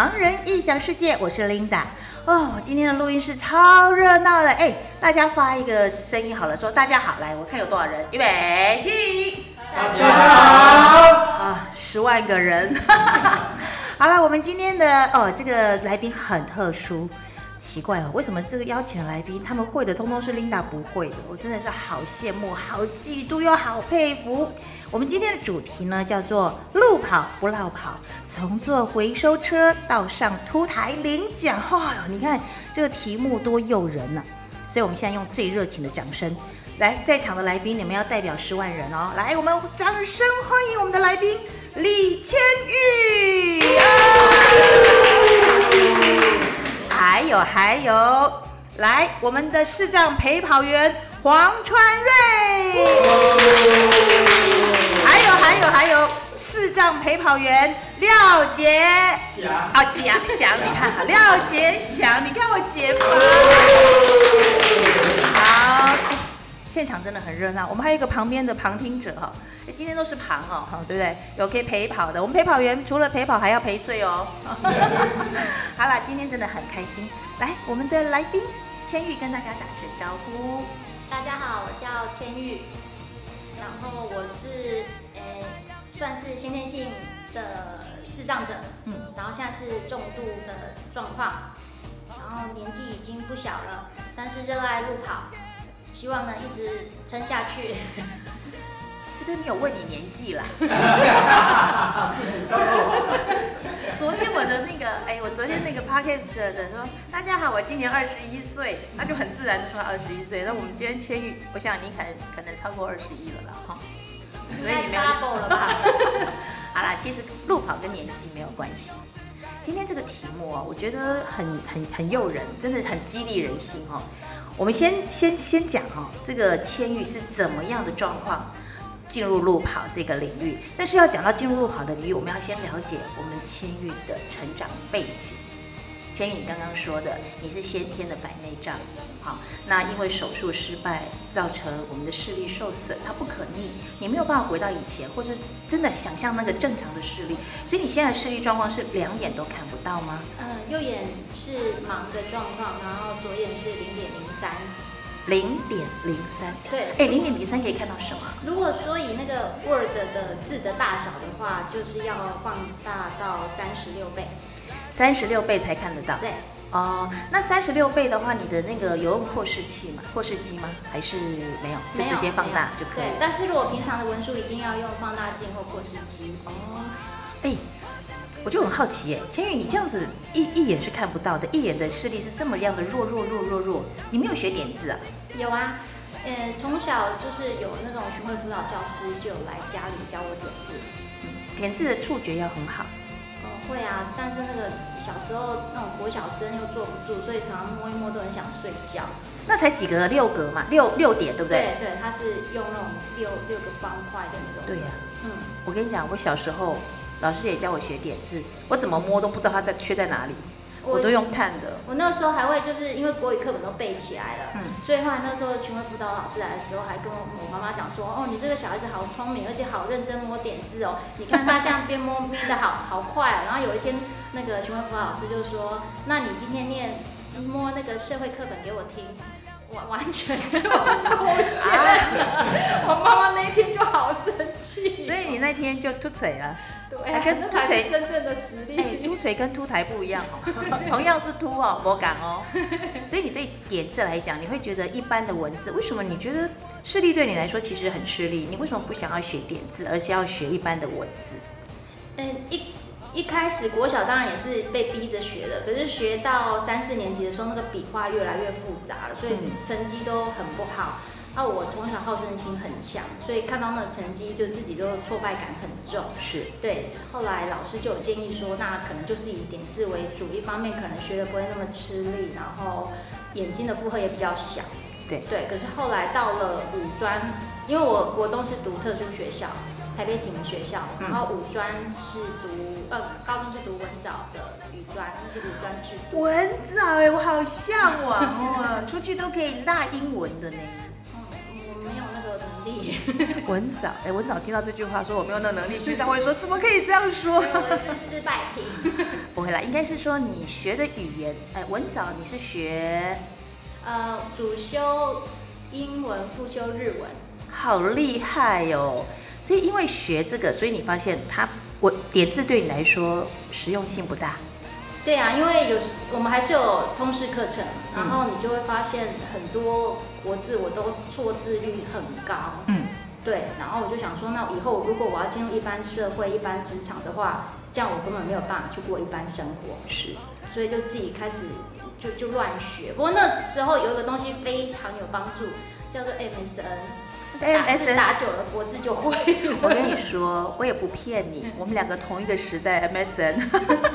盲人异想世界，我是 Linda。哦，今天的录音室超热闹的，哎，大家发一个声音好了，说大家好，来，我看有多少人，预备起，大家好，啊，十万个人。好了，我们今天的哦，这个来宾很特殊，奇怪哦，为什么这个邀请的来宾他们会的，通通是 Linda 不会的？我真的是好羡慕、好嫉妒又好佩服。我们今天的主题呢，叫做“路跑不落跑”，从坐回收车到上凸台领奖。哇、你看这个题目多诱人呐、所以我们现在用最热情的掌声，来，在场的来宾，你们要代表十万人哦，来，我们掌声欢迎我们的来宾李千玉。还有还有，来，我们的视障陪跑员黄川瑞。还有视障陪跑员廖杰翔啊，杰翔，你看好，廖杰祥，你看我姐夫。好，哎现场真的很热闹。我们还有一个旁边的旁听者哈，哎今天都是旁哦，哈，对不对？有可以陪跑的，我们陪跑员除了陪跑还要赔罪哦。好啦，今天真的很开心。来，我们的来宾千玉跟大家打声招呼。大家好，我叫千玉，然后我是诶、算是先天性的视障者，嗯嗯，然后现在是重度的状况，然后年纪已经不小了，但是热爱路跑，希望能一直撑下去。这边没有问你年纪啦。昨天我的那个，哎，我昨天那个 podcast 的人说，大家好，我今年二十一岁，他就很自然的说二十一岁。那我们今天千玉，我想你可能可能超过二十一了啦，哈。所以你没有了吧？好啦，其实路跑跟年纪没有关系。今天这个题目哦，我觉得很很很诱人，真的很激励人心哦。我们先先先讲哦，这个千玉是怎么样的状况进入路跑这个领域？但是要讲到进入路跑的领域，我们要先了解我们千玉的成长背景。千玉，你刚刚说的你是先天的白内障，好，那因为手术失败造成我们的视力受损，它不可逆，你没有办法回到以前，或者是真的想象那个正常的视力，所以你现在的视力状况是两眼都看不到吗？嗯，右眼是盲的状况，然后左眼是零点零三。零点零三，对，哎，零点零三可以看到什么？如果说以那个 Word 的字的大小的话，就是要放大到三十六倍。三十六倍才看得到。对，哦，那三十六倍的话，你的那个有用扩视器吗？扩视机吗？还是没有？就没有直接放大就可以对，但是如果平常的文书一定要用放大镜或扩视机。哦，哎，我就很好奇哎，千羽，你这样子一一眼是看不到的，一眼的视力是这么样的弱弱弱弱弱，你没有学点字啊？有啊，呃，从小就是有那种巡回辅导教师就有来家里教我点字。点字的触觉要很好。嗯，会啊，但是那个小时候那种国小生又坐不住，所以常常摸一摸都很想睡觉。那才几格，六格嘛，六六点，对不对？对对，它是用那种六六个方块的那种。对呀、嗯，我跟你讲，我小时候老师也教我学点字，我怎么摸都不知道它在缺在哪里，我都用看的。我那时候还会就是因为国语课本都背起来了，嗯所以后来那时候巡回辅导老师来的时候，还跟我我妈妈讲说，哦，你这个小孩子好聪明，而且好认真摸点字哦，你看他像边摸边的好好快、哦。然后有一天那个巡回辅导老师就说，那你今天念摸那个社会课本给我听。完完全就露馅了，我妈妈那一天就好生气。所以你那天就凸腿了。对跟凸槌是真正的实力。哎，凸腿跟凸台不一样哦，同样是凸哦，我敢哦。所以你对点字来讲，你会觉得一般的文字，为什么你觉得视力对你来说其实很吃力？你为什么不想要学点字，而是要学一般的文字？嗯，一一开始国小当然也是被逼着学的，可是学到三四年级的时候，那个笔画越来越复杂了，所以嗯成绩都很不好。啊，我从小好胜心很强，所以看到那个成绩，就自己都挫败感很重。是，对，后来老师就有建议说，那可能就是以点字为主，一方面可能学的不会那么吃力，然后眼睛的负荷也比较小。对对，可是后来到了五专，因为我国中是读特殊学校，台北启明学校，嗯然后五专是读呃高中是读文藻的语专，那是五专制度。文藻哎，我好向往哦，出去都可以辣英文的呢。嗯，我没有那个能力，文藻，哎，文藻听到这句话说我没有那能力，学校会说怎么可以这样说？我是失败品。不会啦，应该是说你学的语言，哎，文藻你是学，呃，主修英文，副修日文。好厉害哦！所以因为学这个，所以你发现它我点字对你来说实用性不大。对啊，因为有我们还是有通识课程，嗯然后你就会发现很多国字我都错字率很高。嗯，对，然后我就想说，那以后如果我要进入一般社会、一般职场的话，这样我根本没有办法去过一般生活，是，所以就自己开始就就乱学。不过那时候有一个东西非常有帮助，叫做 MSN。打字 MSN 打久了，国字就会。我跟你说，我也不骗你，我们两个同一个时代 MSN，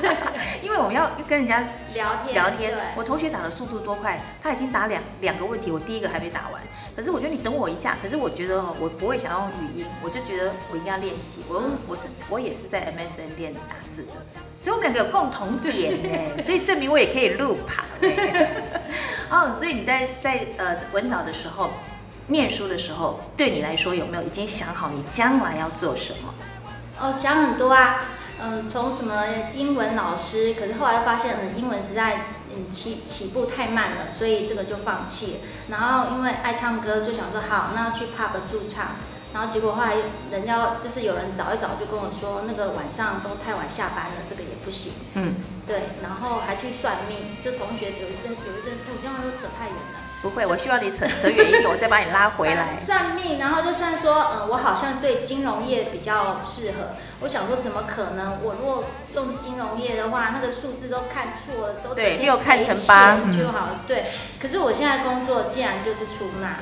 因为我们要跟人家聊天聊天。我同学打的速度多快，他已经打两两个问题，我第一个还没打完。可是我觉得你等我一下，可是我觉得哦，我不会想要用语音，我就觉得我一定要练习。我用我是我也是在 MSN 练打字的，所以我们两个有共同点呢，所以证明我也可以录跑呢。哦，所以你在在呃文藻的时候。念书的时候，对你来说有没有已经想好你将来要做什么？哦，想很多啊，嗯、从什么英文老师，可是后来发现，嗯，英文实在嗯起起步太慢了，所以这个就放弃了。然后因为爱唱歌，就想说好，那去 pub 驻唱。然后结果后来人家就是有人早一早，就跟我说，那个晚上都太晚下班了，这个也不行。嗯，对，然后还去算命，就同学有一阵有一阵，我这样都扯太远了。不会，我希望你扯 扯远一点，我再把你拉回来。算命，然后就算说，嗯，我好像对金融业比较适合。我想说，怎么可能？我如果用金融业的话，那个数字都看错了，都对六看成八就好了。对，可是我现在工作竟然就是出纳，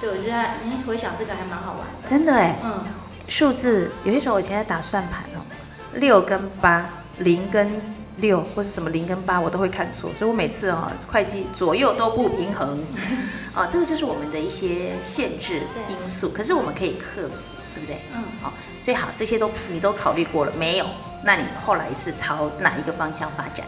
对我觉得，嗯，回想这个还蛮好玩的。真的哎，嗯，数字有些时候我以前在打算盘哦，六跟八，零跟六，或是什么零跟八，我都会看错，所以我每次啊，会计左右都不平衡，啊，这个就是我们的一些限制因素，可是我们可以克服，对不对？嗯好，所以好，这些都你都考虑过了没有？那你后来是朝哪一个方向发展？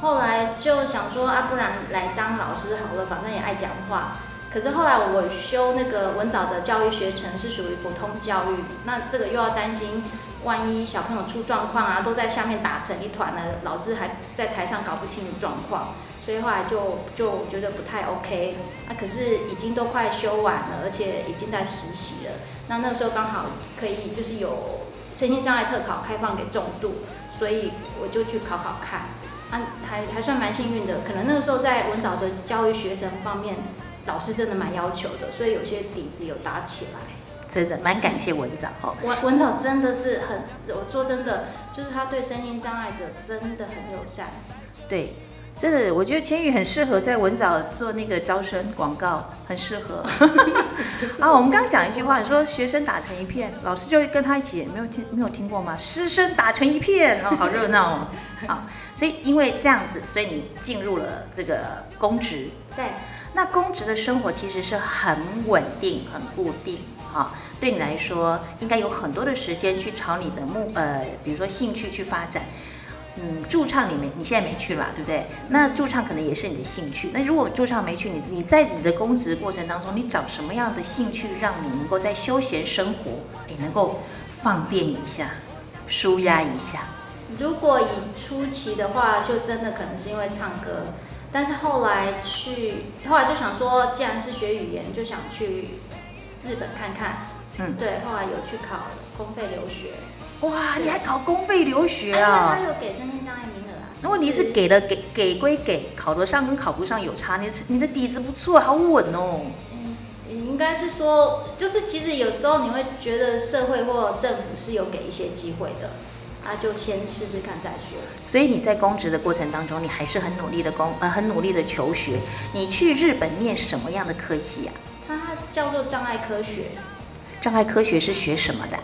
后来就想说啊，不然来当老师好了，反正也爱讲话。可是后来我修那个文藻的教育学程是属于普通教育，那这个又要担心，万一小朋友出状况啊，都在下面打成一团了，老师还在台上搞不清楚状况，所以后来就就觉得不太 OK。那、可是已经都快修完了，而且已经在实习了。那那个时候刚好可以就是有身心障碍特考开放给重度，所以我就去考考看。啊，还还算蛮幸运的，可能那个时候在文藻的教育学生方面，老师真的蛮要求的，所以有些底子有打起来。真的蛮感谢文藻哦，文文藻真的是很，我说真的，就是他对身心障碍者真的很友善。对，真的，我觉得千羽很适合在文藻做那个招生广告，很适合。啊，我们刚刚讲一句话，你说学生打成一片，老师就会跟他一起，没有听没有听过吗？师生打成一片，哦，好热闹哦。好，所以因为这样子，所以你进入了这个公职。对，那公职的生活其实是很稳定、很固定，哈、对你来说应该有很多的时间去朝你的目呃，比如说兴趣去发展。嗯，驻唱你没，你现在没去吧，对不对？那驻唱可能也是你的兴趣。那如果驻唱没去，你你在你的公职过程当中，你找什么样的兴趣，让你能够在休闲生活，你能够放电一下，舒压一下？如果以初期的话，就真的可能是因为唱歌，但是后来去，后来就想说，既然是学语言，就想去日本看看。嗯对，后来有去考公费留学。哇，你还考公费留学啊他有给身心障碍名额啊。那问题是给了给给归给，考得上跟考不上有差。你是你的底子不错，好稳哦。嗯，应该是说，就是其实有时候你会觉得社会或政府是有给一些机会的，啊，就先试试看再说。所以你在公职的过程当中，你还是很努力的工呃很努力的求学。你去日本念什么样的科系啊？它叫做障碍科学，障碍科学是学什么的？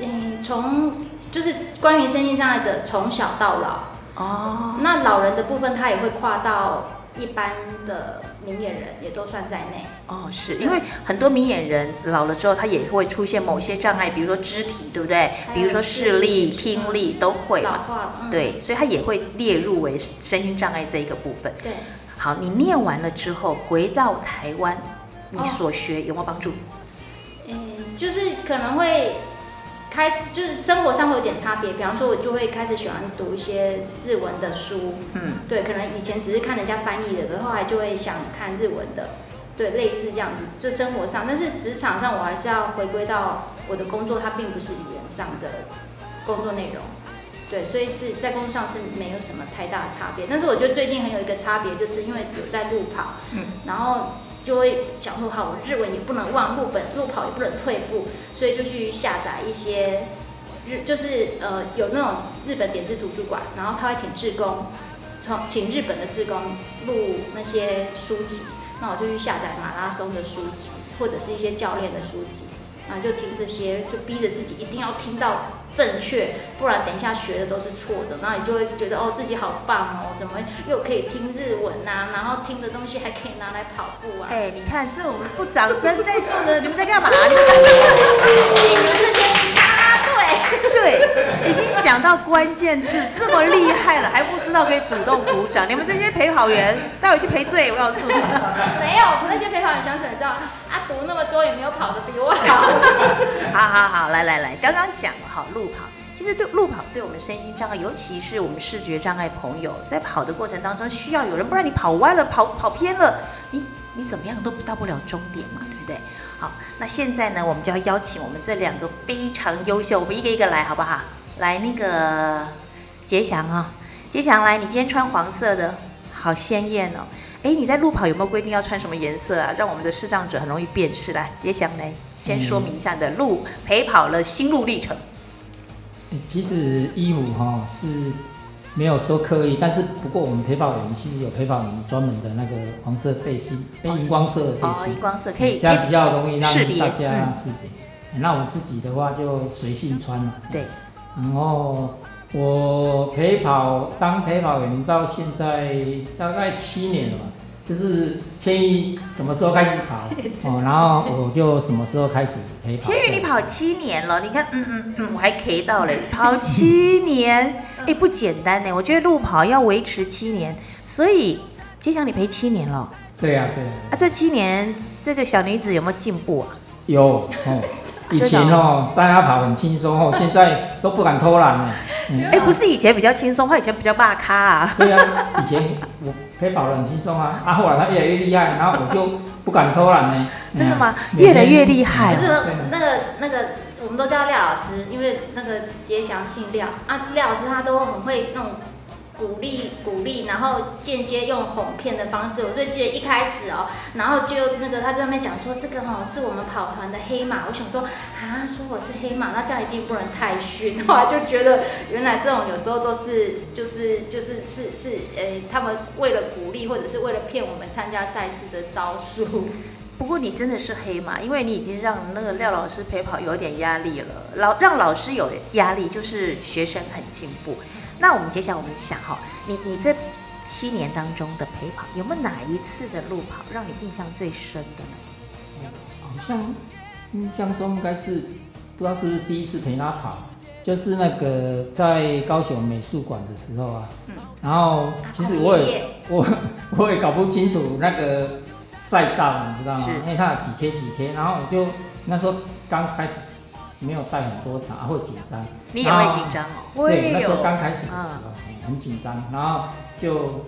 嗯，从就是关于身心障碍者从小到老，哦，那老人的部分他也会跨到一般的明眼人，也都算在内。哦，是因为很多明眼人老了之后，他也会出现某些障碍，比如说肢体，对不对？比如说视力、听力都会老。化了，嗯、对，所以他也会列入为身心障碍这一个部分。对，好，你念完了之后回到台湾，你哦所学有没有帮助？嗯，就是可能会开始，就是生活上会有点差别。比方说，我就会开始喜欢读一些日文的书，嗯，对，可能以前只是看人家翻译的，可后来就会想看日文的，对，类似这样子。就生活上，但是职场上，我还是要回归到我的工作，它并不是语言上的工作内容。对，所以是在工作上是没有什么太大的差别。但是我觉得最近很有一个差别，就是因为有在路跑，嗯，然后就会想说，好，我日文也不能忘，路本路跑也不能退步，所以就去下载一些日，就是呃有那种日本点字图书馆，然后他会请志工，从请日本的志工录那些书籍，那我就去下载马拉松的书籍，或者是一些教练的书籍，然后就听这些，就逼着自己一定要听到正确，不然等一下学的都是错的，然后你就会觉得哦自己好棒哦，怎么又可以听日文呐、然后听的东西还可以拿来跑步啊。哎，你看这种不掌声在座的，你们在干嘛？你们在你们这些答对，已经讲到关键字，这么厉害了，还不知道可以主动鼓掌。你们这些陪跑员，待会去赔罪，我告诉你。没有那些陪跑员想什么？你知道啊？读那么多也没有跑得比我好。好好好，来来来，刚刚讲了哈，路跑。其实对路跑对我们身心障碍，尤其是我们视觉障碍朋友，在跑的过程当中需要有人，不然你跑歪了、跑跑偏了，你你怎么样都到不了终点嘛，对不对？好，那现在呢，我们就要邀请我们这两个非常优秀，我们一个一个来，好不好？来，那个杰祥啊、杰祥来，你今天穿黄色的，好鲜艳哦。哎，你在路跑有没有规定要穿什么颜色啊？让我们的视障者很容易辨识。来，杰祥来，先说明一下你的路陪跑了心路历程。其实衣服哈是没有说刻意，但是不过我们陪跑员其实有陪跑员专门的那个黄色背心，背荧光色的背哦，荧心，光色可以，这样比较容易让大家嗯识别。欸那我自己的话就随性穿了。对，然后我陪跑当陪跑员到现在大概七年了吧，就是千羽什么时候开始跑 哦，然后我就什么时候开始陪跑。千羽，你跑七年了，你看，嗯嗯嗯，我还 K 到嘞，跑七年，哎，不简单呢。我觉得路跑要维持七年，所以杰祥你陪七年了对呀、对呀、啊，这七年这个小女子有没有进步啊？有哦。以前哦，大家跑很轻松哦，现在都不敢偷懒了。嗯，哎，不是以前比较轻松，他以前比较霸咖啊。对啊，以前我陪跑的很轻松啊，啊，后来他越来越厉害，然后我就不敢偷懒呢。真的吗嗯越来越厉害可是对那个那个，我们都叫廖老师，因为那个杰祥姓廖啊，廖老师他都很会那种鼓励鼓励，然后间接用哄骗的方式。我最记得一开始哦，然后就那个他在那边讲说这个哦是我们跑团的黑马，我想说啊，说我是黑马，那这样一定不能太逊。后来就觉得原来这种有时候都是就是就是是是呃，他们为了鼓励或者是为了骗我们参加赛事的招数。不过你真的是黑马，因为你已经让那个廖老师陪跑有点压力了。老让老师有压力，就是学生很进步。那我们接下来我们想哈，你你这七年当中的陪跑，有没有哪一次的路跑让你印象最深的呢？好像印象中应该是不知道是不是第一次陪他跑，就是那个在高雄美术馆的时候啊，嗯然后其实我也我我也搞不清楚那个赛道，你知道吗？因为它有几 K 几 K，然后我就那时候刚开始没有带很多场，啊会紧张。你也会紧张哦，对，那时候有刚开始的时候嗯很紧张，然后就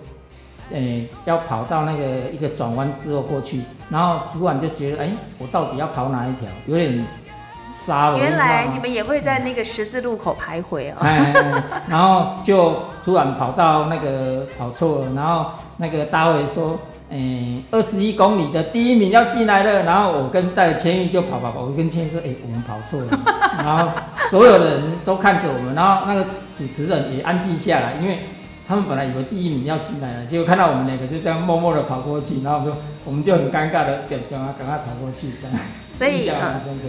诶、要跑到那个一个转弯之后过去，然后突然就觉得，哎、我到底要跑哪一条？有点杀了。原来你们也会在那个十字路口徘徊哦。哎，然后就突然跑到那个跑错了，然后那个大卫说，诶、二十一公里的第一名要进来了，然后我跟带千玉就跑跑跑，我跟千玉说，哎、我们跑错了，然后所有的人都看着我们，然后那个主持人也安静下来，因为他们本来以为第一名要进来了，结果看到我们两个就这样默默的跑过去，然后我们说我们就很尴尬的赶赶快赶快跑过去，这样。所以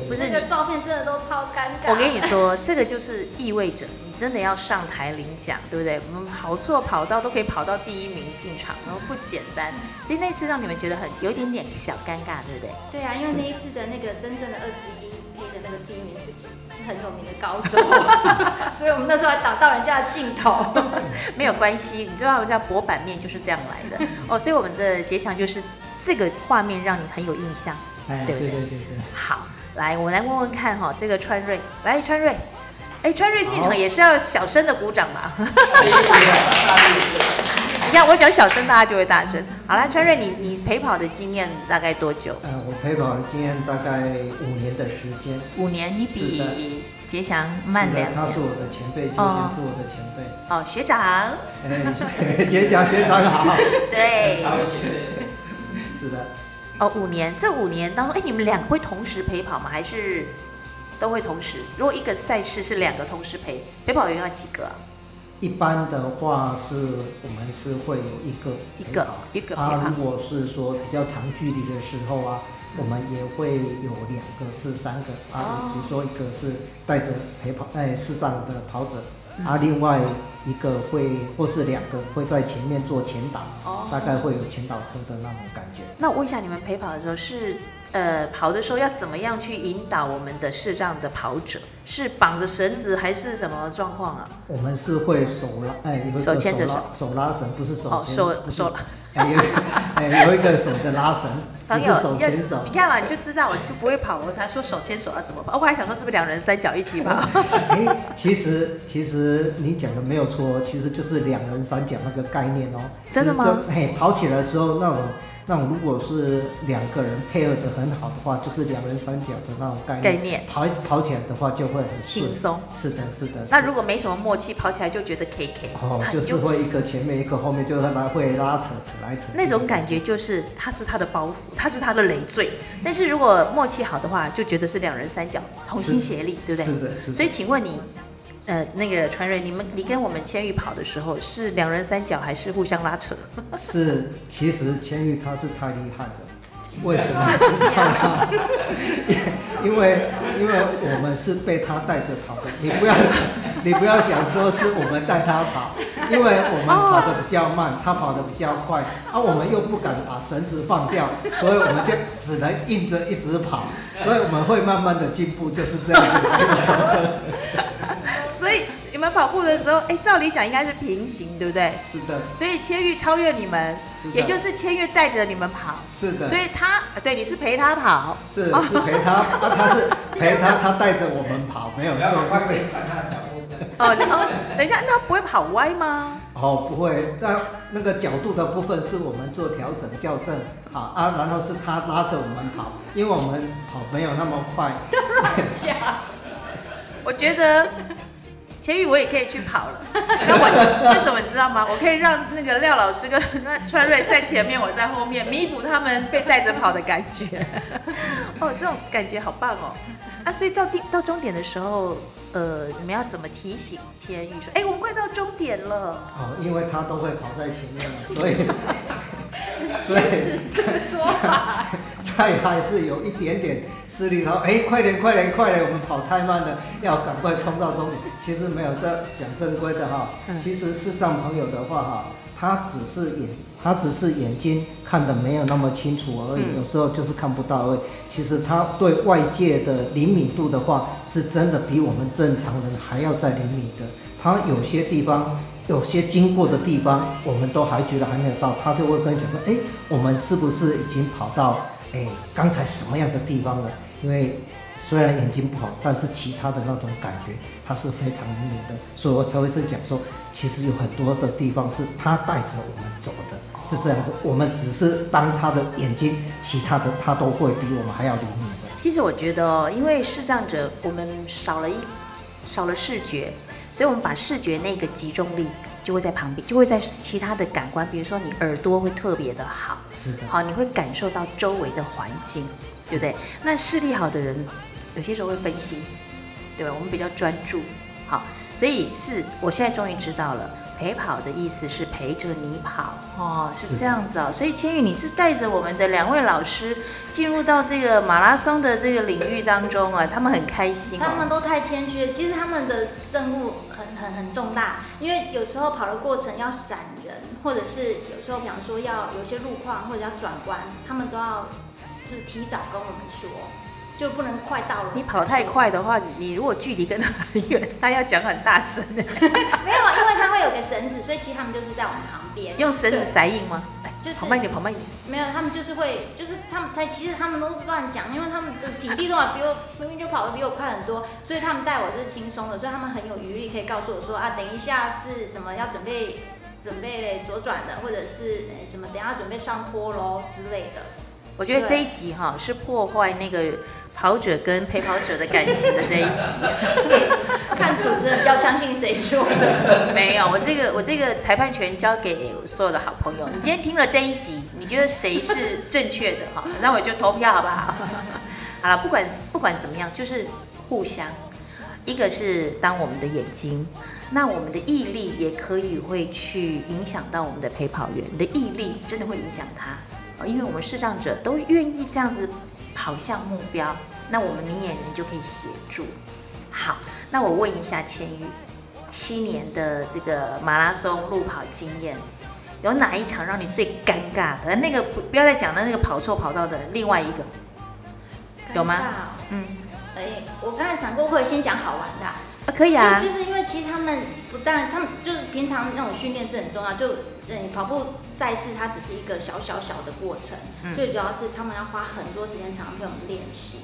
不是那个照片真的都超尴尬。我跟你说，这个就是意味着你真的要上台领奖，对不对？我们跑错跑道都可以跑到第一名进场，然后不简单。所以那次让你们觉得很有一点点小尴尬，对不对？对啊，因为那一次的那个真正的二十一的那个第一名是是很有名的高手，所以我们那时候还挡到人家的镜头。没有关系，你知道人家薄板面就是这样来的 哦。所以我们的结想就是这个画面让你很有印象。哎，对不对对对对对。好，来，我们来问问看哈，这个川瑞，来川瑞，哎，川瑞进场也是要小声的鼓掌吧？你看我讲小声，大家就会大声。好啦，川瑞，你你陪跑的经验大概多久？呃，我陪跑的经验大概五年的时间。五年，你比杰祥慢两年。他是我的前辈，杰祥是我的前辈。哦，学长，哎，杰祥学长好。对，是的，哦，五年，这五年当中，哎，你们两个会同时陪跑吗？还是都会同时？如果一个赛事是两个同时陪，陪跑员要几个啊？一般的话是我们是会有一个一个一个陪啊，如果是说比较长距离的时候啊，我们也会有两个至三个哦。啊，比如说一个是带着陪跑哎视障的跑者，嗯。啊，另外一个会或是两个会在前面做前导，哦。大概会有前导车的那种感觉。那我问一下，你们陪跑的时候是呃跑的时候要怎么样去引导我们的视障的跑者？是绑着绳子还是什么状况啊？我们是会手拉，哎，有一个手牵着手手拉绳，不是手哦，手手不是手，哎，有 哎有一个手的拉绳，朋友手牵手你。看嘛，你就知道我就不会跑，我才说手牵手要怎么跑。哦我还想说是不是两人三脚一起跑？哎，其实其实你讲的没有错，其实就是两人三脚那个概念哦。真的吗其实就？跑起来的时候那种那种，如果是两个人配合的很好的话，就是两人三角的那种概念。概念跑跑起来的话就会很轻。松。是的，是的。那如果没什么默契，跑起来就觉得 K K，哦，就是会一个前面一个后面，就让他会拉扯扯来扯。那种感觉就是他是他的包袱，他是他的累赘。但是如果默契好的话，就觉得是两人三角同心协力，对不对？是的，是的。所以请问你，呃，那个传瑞，你们你跟我们千玉跑的时候是两人三角还是互相拉扯？是，其实千玉他是太厉害了，为什么？知道吗？因为因为我们是被他带着跑的，你不要 你不要想说是我们带他跑，因为我们跑的比较慢，他跑的比较快，啊，我们又不敢把绳子放掉，所以我们就只能硬着一直跑，所以我们会慢慢的进步，就是这样子。所以你们跑步的时候，哎，照理讲应该是平行，对不对？是的，所以千玉超越你们，是也就是千玉带着你们跑，是的。所以他呃对你是陪他跑，是是陪他，啊，他是陪他，他带着我们跑，没有错，是这样。上他的脚步。哦你哦，等一下，那他不会跑歪吗？哦，不会，但那个角度的部分是我们做调整校正，好啊，然后是他拉着我们跑，因为我们跑没有那么快，我觉得千玉我也可以去跑了。那我为什么你知道吗？我可以让那个廖老师跟川瑞在前面，我在后面，弥补他们被带着跑的感觉。哦，这种感觉好棒哦！啊，所以到地到终点的时候，呃，你们要怎么提醒千玉说，哎，我们快到终点了？哦，因为他都会跑在前面了，所以 所以是这个说法。他还是有一点点视力，他说哎，快点快点快点，我们跑太慢了，要赶快冲到终点。其实没有这讲正规的哈，嗯其实视障朋友的话哈，他只是眼他只是眼睛看的没有那么清楚而已，嗯有时候就是看不到而已。其实他对外界的灵敏度的话，是真的比我们正常人还要再灵敏的。他有些地方。有些经过的地方，我们都还觉得还没有到，他就会跟你讲说：“哎、我们是不是已经跑到哎刚才什么样的地方呢？”因为虽然眼睛不好，但是其他的那种感觉，它是非常灵敏的，所以我才会是讲说，其实有很多的地方是他带着我们走的，是这样子。我们只是当他的眼睛，其他的他都会比我们还要灵敏的。其实我觉得哦，因为视障者我们少了一少了视觉，所以我们把视觉那个集中力就会在旁边，就会在其他的感官，比如说你耳朵会特别的好，是的，好，你会感受到周围的环境，对不对？那视力好的人，有些时候会分心，对吧？我们比较专注，好，所以是我现在终于知道了。陪跑的意思是陪着你跑哦，是这样子哦。所以千羽，你是带着我们的两位老师进入到这个马拉松的这个领域当中啊，他们很开心哦。他们都太谦虚了，其实他们的任务很很重大，因为有时候跑的过程要闪人，或者是有时候比方说要有些路况或者要转弯，他们都要就是提早跟我们说。就不能快到了。你跑太快的话，你如果距离跟他很远，他要讲很大声的。没有，因为他会有个绳子，所以其实他们就是在我们旁边。用绳子塞印吗？就是跑慢一点，跑慢一点。没有，他们就是会，就是他们，他其实他们都乱讲，因为他们的体力都还比我明明就跑得比我快很多，所以他们带我是轻松的，所以他们很有余力可以告诉我说啊，等一下是什么要准备准备左转的，或者是什么等下准备上坡喽之类的。我觉得这一集哈是破坏那个跑者跟陪跑者的感情的这一集。看主持人要相信谁说的？没有，我这个我这个裁判权交给所有的好朋友。你今天听了这一集，你觉得谁是正确的哈？那我就投票好不好？好了，不管不管怎么样，就是互相，一个是当我们的眼睛，那我们的毅力也可以会去影响到我们的陪跑员你的毅力，真的会影响他。因为我们视障者都愿意这样子跑向目标，那我们明眼人就可以协助。好，那我问一下千羽，七年的这个马拉松路跑经验，有哪一场让你最尴尬的？那个不不要再讲了，那个跑错跑道的另外一个，有吗？嗯，哎，我刚才想过会先讲好玩的，啊，可以啊，就是因为其实他们不但他们就是平常那种训练是很重要，就嗯跑步赛事它只是一个小小小的过程，最主要是他们要花很多时间常陪我们练习，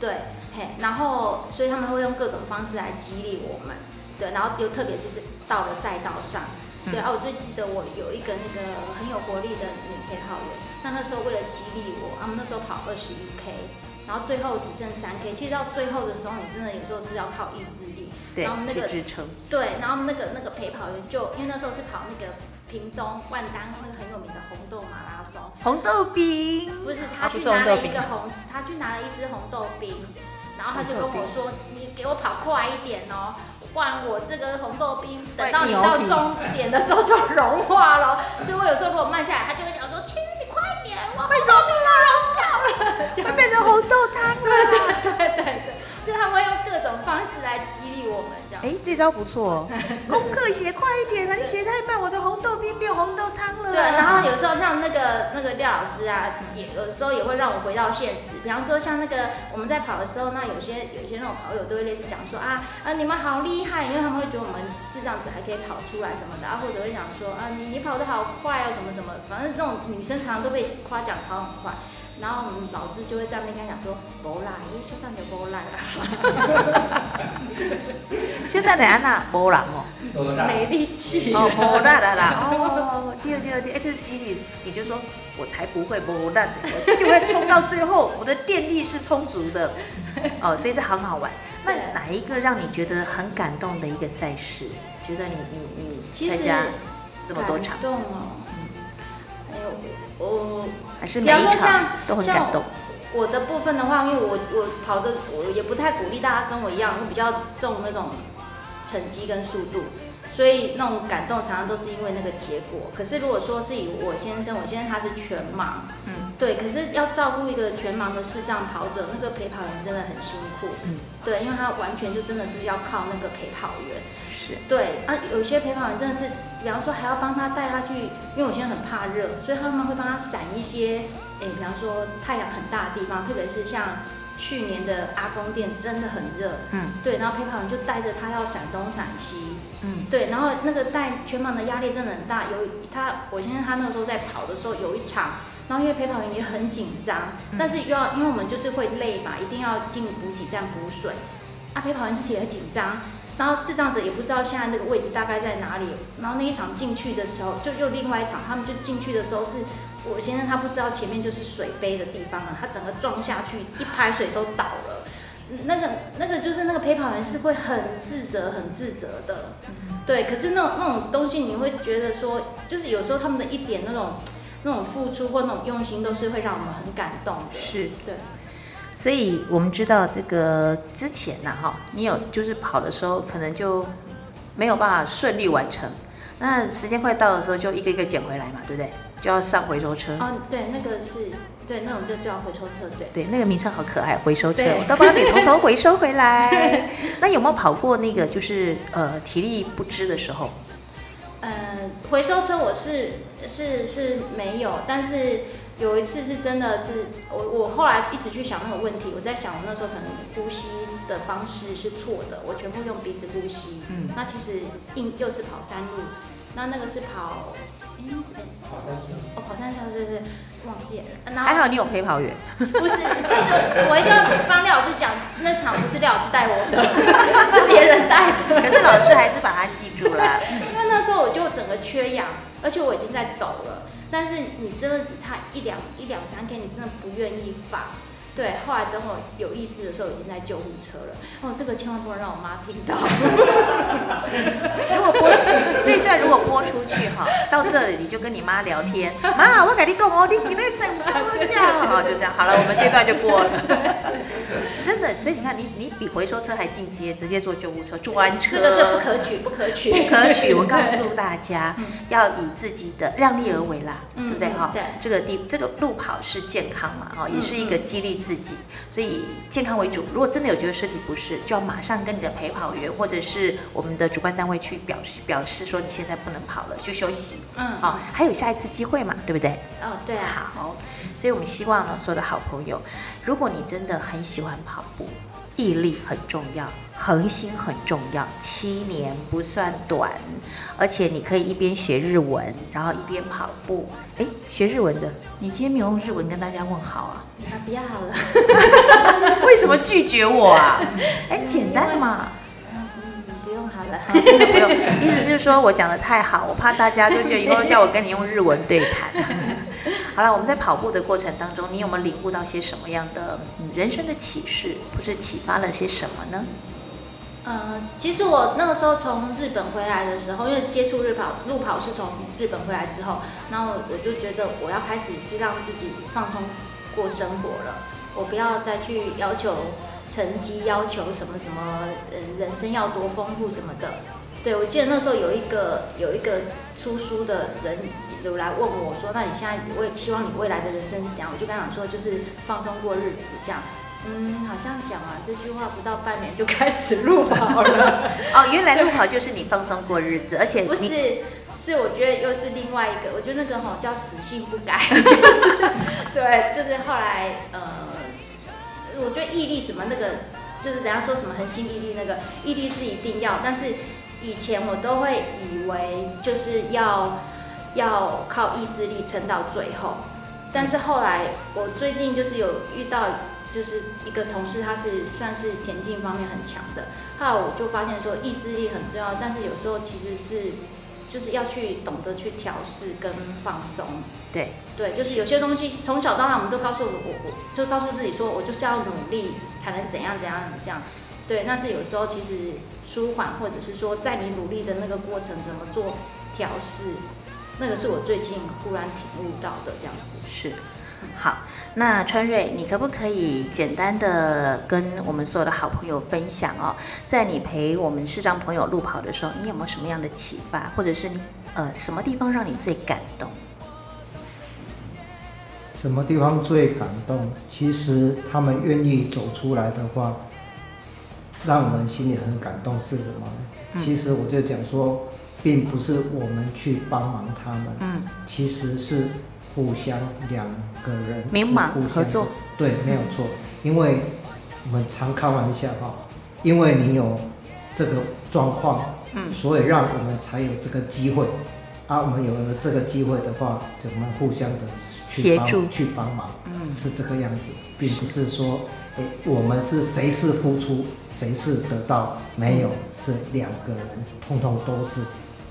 对。嘿然后，所以他们会用各种方式来激励我们，对，然后又特别是到了赛道上，对啊，我最记得我有一个那个很有活力的女陪跑员，那那时候为了激励我，他们那时候跑二十一 K，然后最后只剩三 K，其实到最后的时候，你真的有时候是要靠意志力，对，去支撑，对，然后那个那个陪跑员就因为那时候是跑那个屏东万丹那个很有名的红豆马拉松，红豆冰，不是他去拿了一个红，他去拿了一支红豆冰。然后他就跟我说：“你给我跑快一点哦，不然我这个红豆冰等到你到终点的时候就融化了。所以我有时候如果慢下来，他就会讲说：‘亲，你快点，我红豆冰会变成红豆汤了。’对对对对对。”就他会用各种方式来激励我们，这样。哎，这招不错。功课写快一点啊！你写太慢，我的红豆冰变红豆汤了。对，然后有时候像那个那个廖老师啊，也有时候也会让我回到现实。比方说像那个我们在跑的时候，那有些有些那种跑友都会类似讲说啊啊你们好厉害，因为他们会觉得我们是这样子还可以跑出来什么的啊，或者会讲说啊你你跑得好快哦什么什么，反正这种女生常常都被夸奖跑很快。然后我们老师就会在那边跟他讲说，无啦，伊小蛋就无啦。小蛋的安娜无啦哦，没力气。哦，无啦啦啦。哦，第二第二第二，哎，这是激励，你就说我才不会无啦的，就会冲到最后，我的电力是充足的。哦，所以这很好玩。那哪一个让你觉得很感动的一个赛事？觉得你你你参加这么多场？动哦。我还是每一场都很感动。我的部分的话，因为我我跑的我也不太鼓励大家跟我一样，我比较重那种成绩跟速度，所以那种感动常常都是因为那个结果。可是如果说是以我先生，我先生他是全盲，嗯，对，可是要照顾一个全盲的视障跑者，那个陪跑员真的很辛苦，嗯，对，因为他完全就真的是要靠那个陪跑员。是对啊，有些陪跑员真的是，比方说还要帮他带他去，因为我现在很怕热，所以他们会帮他闪一些，诶，比方说太阳很大的地方，特别是像去年的阿公店真的很热，嗯，对，然后陪跑员就带着他要闪东闪西，嗯，对，然后那个带全盲的压力真的很大，有他，我现在他那个时候在跑的时候有一场，然后因为陪跑员也很紧张，但是又要因为我们就是会累嘛，一定要进补给站补水，啊，陪跑员自己也很紧张。然后视障者也不知道现在那个位置大概在哪里。然后那一场进去的时候，就又另外一场，他们就进去的时候是，我先生他不知道前面就是水杯的地方啊，他整个撞下去，一排水都倒了。那个那个就是那个陪跑员是会很自责、很自责的。对，可是那种那种东西你会觉得说，就是有时候他们的一点那种那种付出或那种用心，都是会让我们很感动的。是对。所以我们知道这个之前呢，哈，你有就是跑的时候，可能就没有办法顺利完成。那时间快到的时候，就一个一个捡回来嘛，对不对？就要上回收车。哦，对，那个是对，那种就叫回收车，对。对，那个名称好可爱，回收车，我都帮你偷偷回收回来。那有没有跑过那个就是呃体力不支的时候？呃，回收车我是是是没有，但是。有一次是真的是我我后来一直去想那个问题，我在想我那时候可能呼吸的方式是错的，我全部用鼻子呼吸，嗯那其实硬又是跑山路，那那个是跑，哎、跑三千。哦跑三千对对对，忘记了，然后还好你有陪跑员，不是，但是我一定要帮廖老师讲，那场不是廖老师带我的，是别人带的。可是老师还是把它记住了。因为那时候我就整个缺氧，而且我已经在抖了。但是你真的只差一两一两三天，你真的不愿意放。对，后来等我有意识的时候，已经在救护车了。哦，这个千万不能让我妈听到。如果播这一段如果播出去哈，到这里你就跟你妈聊天，妈，我跟你讲哦，你今天真高价哦，就这样好了，我们这段就过了。真的，所以你看，你你比回收车还进阶，直接坐救护车、专车，这个这不可取，不可取，不可取。我告诉大家，要以自己的量力而为啦，嗯对不对哈？对这个地这个路跑是健康嘛，哈，也是一个激励自己，所以健康为主。如果真的有觉得身体不适，就要马上跟你的陪跑员或者是我们的主办单位去表示表示说你现在不能跑了，就休息。嗯，好，还有下一次机会嘛，对不对？哦，对啊，好，所以我们希望呢，所有的好朋友，如果你真的很喜欢跑步，毅力很重要，恒心很重要，七年不算短，而且你可以一边学日文，然后一边跑步。哎，学日文的，你今天没有用日文跟大家问好啊？啊，不要好了，为什么拒绝我啊？哎，简单的嘛。嗯，不用好了。啊，真的不用，意思就是说我讲的太好，我怕大家就觉得以后叫我跟你用日文对谈。好了，我们在跑步的过程当中，你有没有领悟到些什么样的、嗯、人生的启示，或是启发了些什么呢？嗯，其实我那个时候从日本回来的时候，因为接触日跑路跑是从日本回来之后，然后我就觉得我要开始是让自己放松过生活了，我不要再去要求成绩，要求什么什么，嗯，人生要多丰富什么的。对，我记得那时候有一个有一个出书的人有来问我说，那你现在未希望你未来的人生是怎样？我就跟他讲说，就是放松过日子这样。嗯，好像讲完这句话不到半年就开始路跑了。哦，原来路跑就是你放松过日子，而且不是，是我觉得又是另外一个，我觉得那个吼叫死性不改，就是对，就是后来呃，我觉得毅力什么那个，就是人家说什么恒心毅力那个毅力是一定要，但是以前我都会以为就是要要靠意志力撑到最后，但是后来我最近就是有遇到。就是一个同事，他是算是田径方面很强的，后来我就发现说意志力很重要，但是有时候其实是就是要去懂得去调试跟放松。对对，就是有些东西从小到大我们都告诉我，我我就告诉自己说，我就是要努力才能怎样怎样这样。对，但是有时候其实舒缓，或者是说在你努力的那个过程怎么做调试，那个是我最近忽然体悟到的这样子。是。好，那川瑞，你可不可以简单的跟我们所有的好朋友分享哦，在你陪我们视障朋友路跑的时候，你有没有什么样的启发，或者是你呃什么地方让你最感动？什么地方最感动？其实他们愿意走出来的话，让我们心里很感动是什么呢？嗯其实我就讲说，并不是我们去帮忙他们，嗯，其实是互相两个人明盲是互相合作，对，没有错。因为我们常开玩笑哈，因为你有这个状况，嗯所以让我们才有这个机会。啊，我们有了这个机会的话，就我们互相的协助。去帮忙，嗯。是这个样子，并不是说，诶，我们是谁是付出，谁是得到，没有，是两个人通通都是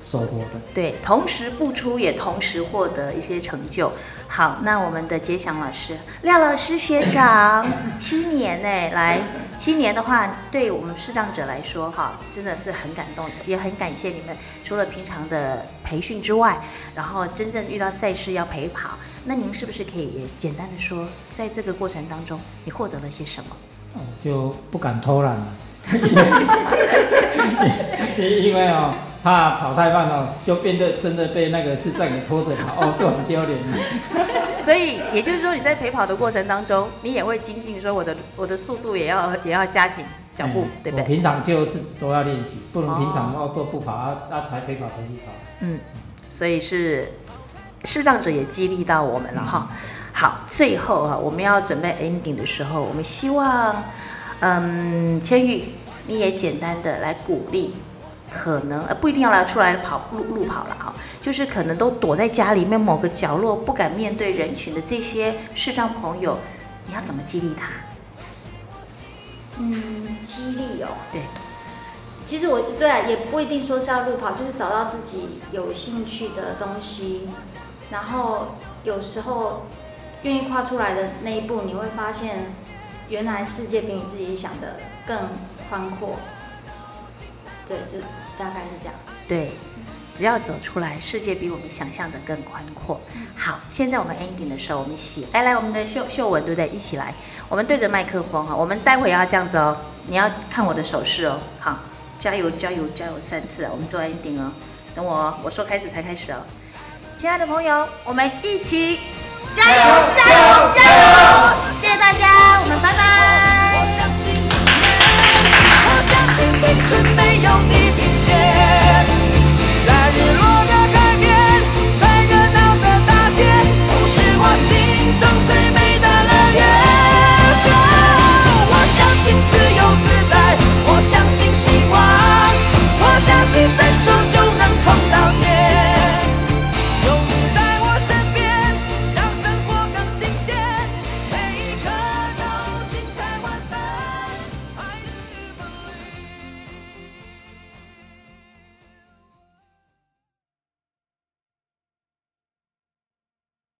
收获的。对，同时付出也同时获得一些成就。好，那我们的杰祥老师、廖老师学长，七年呢，来七年的话，对我们视障者来说，哈，真的是很感动的，也很感谢你们。除了平常的培训之外，然后真正遇到赛事要陪跑，那您是不是可以也简单的说，在这个过程当中，你获得了些什么？哦，就不敢偷懒了，因 因为哦，怕跑太慢了，就变得真的被那个视障给拖着跑，哦，就很丢脸了。所以也就是说，你在陪跑的过程当中，你也会精进，说我的我的速度也要也要加紧脚步，嗯对不对？我平常就自己都要练习，不能平常要做步跑啊，啊才陪跑才去跑。嗯，所以是视障者也激励到我们了哈。好，最后啊，我们要准备 ending 的时候，我们希望，嗯，千玉你也简单的来鼓励，可能呃不一定要来出来跑路路跑了啊，就是可能都躲在家里面某个角落，不敢面对人群的这些视障朋友，你要怎么激励他？嗯，激励哦。对。其实我对啊，也不一定说是要路跑，就是找到自己有兴趣的东西，然后有时候愿意跨出来的那一步，你会发现，原来世界比你自己想的更宽阔。对，就大概是这样。对，只要走出来，世界比我们想象的更宽阔。好，现在我们 ending 的时候，我们洗，来来，我们的秀秀文，对不对？一起来，我们对着麦克风哈，我们待会要这样子哦，你要看我的手势哦，好。加油，加油，加油三次啊！我们做 ending 哦，等我，我说开始才开始哦。亲爱的朋友，我们一起加油，加油，加油！青春没有地平线在日落的海边在热闹的大街都是我心中最美的乐园我相信自由自在我相信希望我相信伸手就